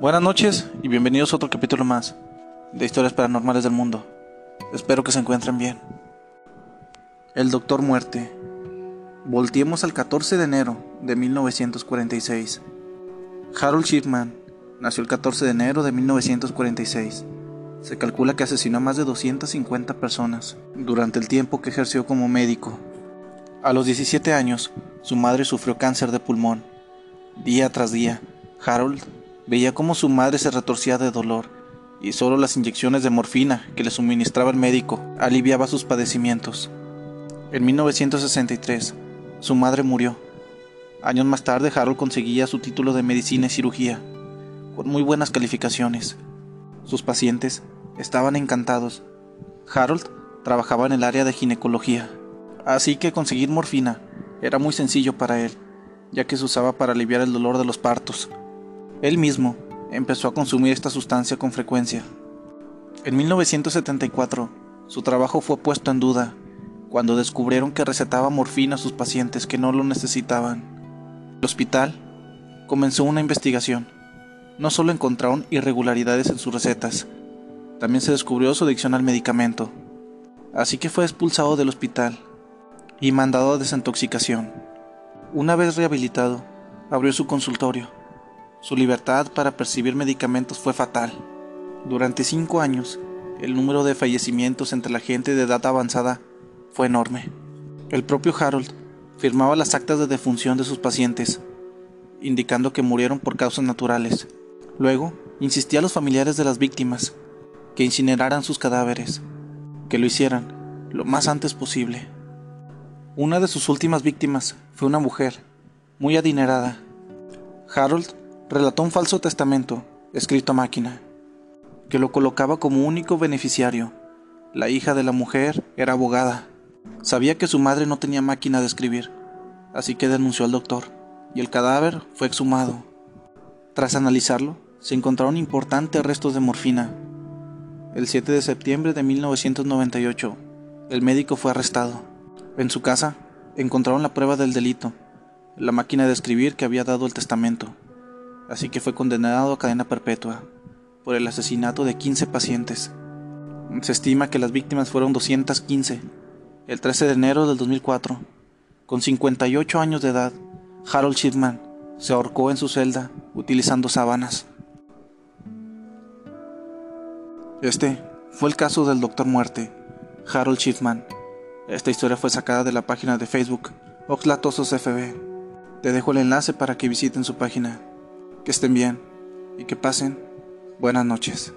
Buenas noches y bienvenidos a otro capítulo más de Historias Paranormales del Mundo. Espero que se encuentren bien. El Doctor Muerte. Volteemos al 14 de enero de 1946. Harold Shipman nació el 14 de enero de 1946. Se calcula que asesinó a más de 250 personas durante el tiempo que ejerció como médico. A los 17 años, su madre sufrió cáncer de pulmón. Día tras día, Harold veía cómo su madre se retorcía de dolor y solo las inyecciones de morfina que le suministraba el médico aliviaba sus padecimientos. En 1963, su madre murió. Años más tarde, Harold conseguía su título de medicina y cirugía, con muy buenas calificaciones. Sus pacientes estaban encantados. Harold trabajaba en el área de ginecología, así que conseguir morfina era muy sencillo para él, ya que se usaba para aliviar el dolor de los partos. Él mismo empezó a consumir esta sustancia con frecuencia. En 1974, su trabajo fue puesto en duda cuando descubrieron que recetaba morfina a sus pacientes que no lo necesitaban. El hospital comenzó una investigación. No solo encontraron irregularidades en sus recetas, también se descubrió su adicción al medicamento. Así que fue expulsado del hospital y mandado a desintoxicación. Una vez rehabilitado, abrió su consultorio su libertad para percibir medicamentos fue fatal. Durante cinco años, el número de fallecimientos entre la gente de edad avanzada fue enorme. El propio Harold firmaba las actas de defunción de sus pacientes, indicando que murieron por causas naturales. Luego, insistía a los familiares de las víctimas que incineraran sus cadáveres, que lo hicieran lo más antes posible. Una de sus últimas víctimas fue una mujer, muy adinerada. Harold relató un falso testamento, escrito a máquina, que lo colocaba como único beneficiario. La hija de la mujer era abogada. Sabía que su madre no tenía máquina de escribir, así que denunció al doctor, y el cadáver fue exhumado. Tras analizarlo, se encontraron importantes restos de morfina. El 7 de septiembre de 1998, el médico fue arrestado. En su casa, encontraron la prueba del delito, la máquina de escribir que había dado el testamento así que fue condenado a cadena perpetua por el asesinato de 15 pacientes. Se estima que las víctimas fueron 215. El 13 de enero del 2004, con 58 años de edad, Harold Shipman se ahorcó en su celda utilizando sábanas. Este fue el caso del Doctor Muerte, Harold Shipman. Esta historia fue sacada de la página de Facebook Oxlatosos FB. Te dejo el enlace para que visiten su página. Que estén bien y que pasen buenas noches.